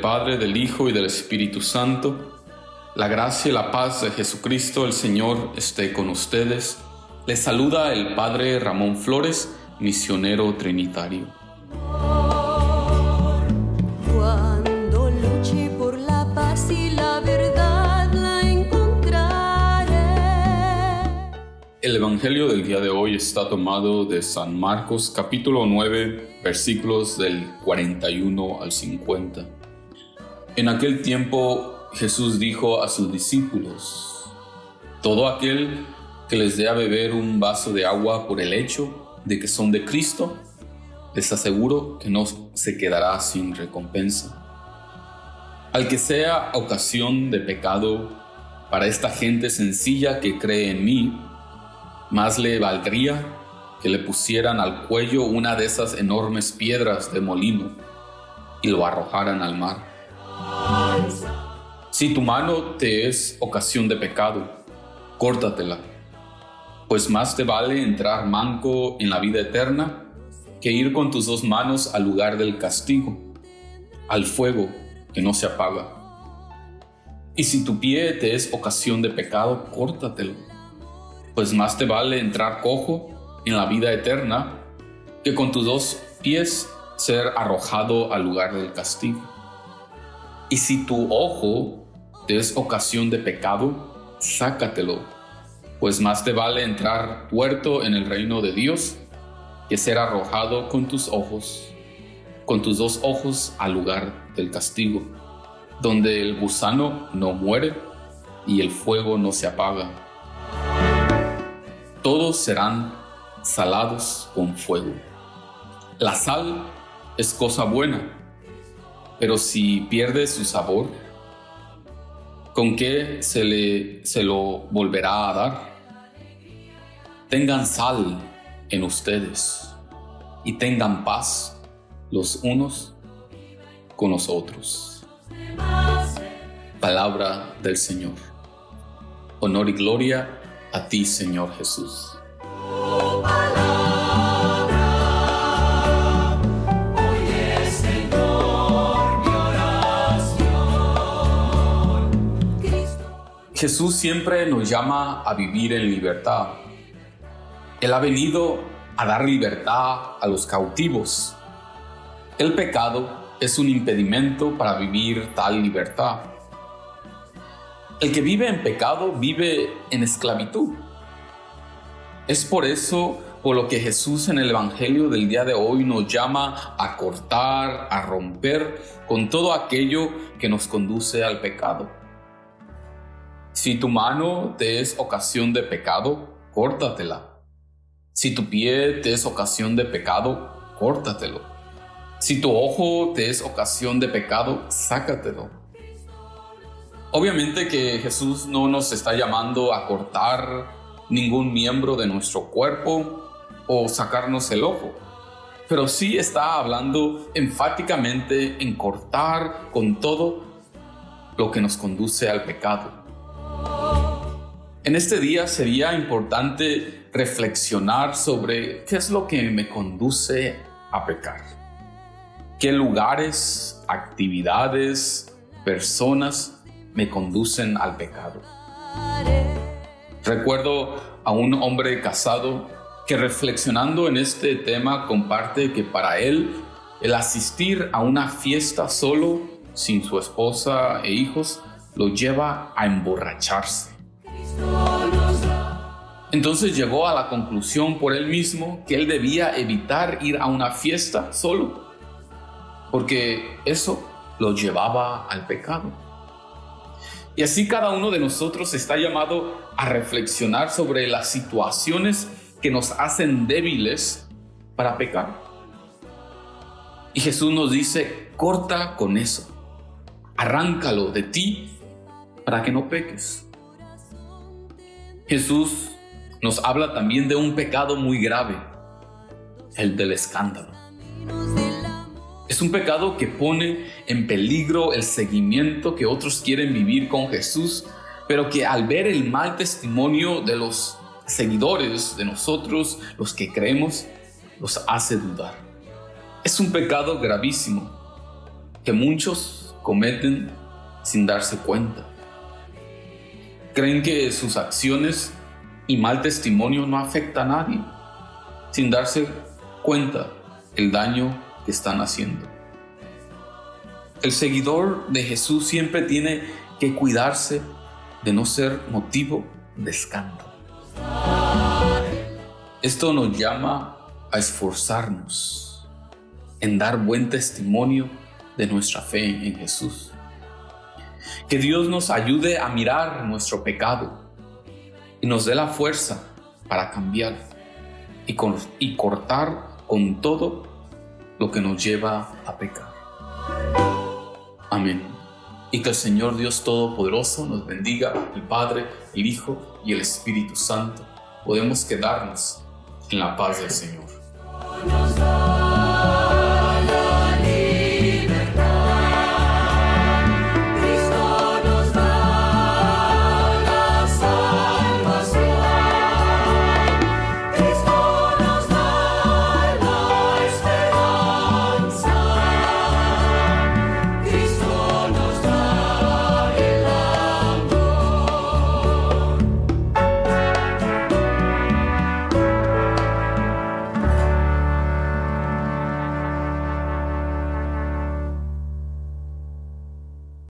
Padre, del Hijo y del Espíritu Santo. La gracia y la paz de Jesucristo el Señor esté con ustedes. Les saluda el Padre Ramón Flores, misionero trinitario. Cuando luche por la paz y la verdad la encontraré. El Evangelio del día de hoy está tomado de San Marcos capítulo 9 versículos del 41 al 50. En aquel tiempo Jesús dijo a sus discípulos, Todo aquel que les dé a beber un vaso de agua por el hecho de que son de Cristo, les aseguro que no se quedará sin recompensa. Al que sea ocasión de pecado para esta gente sencilla que cree en mí, más le valdría que le pusieran al cuello una de esas enormes piedras de molino y lo arrojaran al mar. Si tu mano te es ocasión de pecado, córtatela, pues más te vale entrar manco en la vida eterna que ir con tus dos manos al lugar del castigo, al fuego que no se apaga. Y si tu pie te es ocasión de pecado, córtatelo, pues más te vale entrar cojo en la vida eterna que con tus dos pies ser arrojado al lugar del castigo. Y si tu ojo te es ocasión de pecado, sácatelo, pues más te vale entrar tuerto en el reino de Dios que ser arrojado con tus ojos, con tus dos ojos al lugar del castigo, donde el gusano no muere y el fuego no se apaga. Todos serán salados con fuego. La sal es cosa buena, pero si pierde su sabor, ¿con qué se, le, se lo volverá a dar? Tengan sal en ustedes y tengan paz los unos con los otros. Palabra del Señor. Honor y gloria a ti, Señor Jesús. Jesús siempre nos llama a vivir en libertad. Él ha venido a dar libertad a los cautivos. El pecado es un impedimento para vivir tal libertad. El que vive en pecado vive en esclavitud. Es por eso por lo que Jesús en el Evangelio del día de hoy nos llama a cortar, a romper con todo aquello que nos conduce al pecado. Si tu mano te es ocasión de pecado, córtatela. Si tu pie te es ocasión de pecado, córtatelo. Si tu ojo te es ocasión de pecado, sácatelo. Obviamente que Jesús no nos está llamando a cortar ningún miembro de nuestro cuerpo o sacarnos el ojo, pero sí está hablando enfáticamente en cortar con todo lo que nos conduce al pecado. En este día sería importante reflexionar sobre qué es lo que me conduce a pecar. ¿Qué lugares, actividades, personas me conducen al pecado? Recuerdo a un hombre casado que reflexionando en este tema comparte que para él el asistir a una fiesta solo, sin su esposa e hijos, lo lleva a emborracharse. Entonces llegó a la conclusión por él mismo que él debía evitar ir a una fiesta solo, porque eso lo llevaba al pecado. Y así cada uno de nosotros está llamado a reflexionar sobre las situaciones que nos hacen débiles para pecar. Y Jesús nos dice, corta con eso, arráncalo de ti para que no peques. Jesús nos habla también de un pecado muy grave, el del escándalo. Es un pecado que pone en peligro el seguimiento que otros quieren vivir con Jesús, pero que al ver el mal testimonio de los seguidores de nosotros, los que creemos, los hace dudar. Es un pecado gravísimo que muchos cometen sin darse cuenta. Creen que sus acciones y mal testimonio no afecta a nadie, sin darse cuenta el daño que están haciendo. El seguidor de Jesús siempre tiene que cuidarse de no ser motivo de escándalo. Esto nos llama a esforzarnos en dar buen testimonio de nuestra fe en Jesús. Que Dios nos ayude a mirar nuestro pecado y nos dé la fuerza para cambiar y, y cortar con todo lo que nos lleva a pecar. Amén. Y que el Señor Dios Todopoderoso nos bendiga, el Padre, el Hijo y el Espíritu Santo. Podemos quedarnos en la paz del Señor.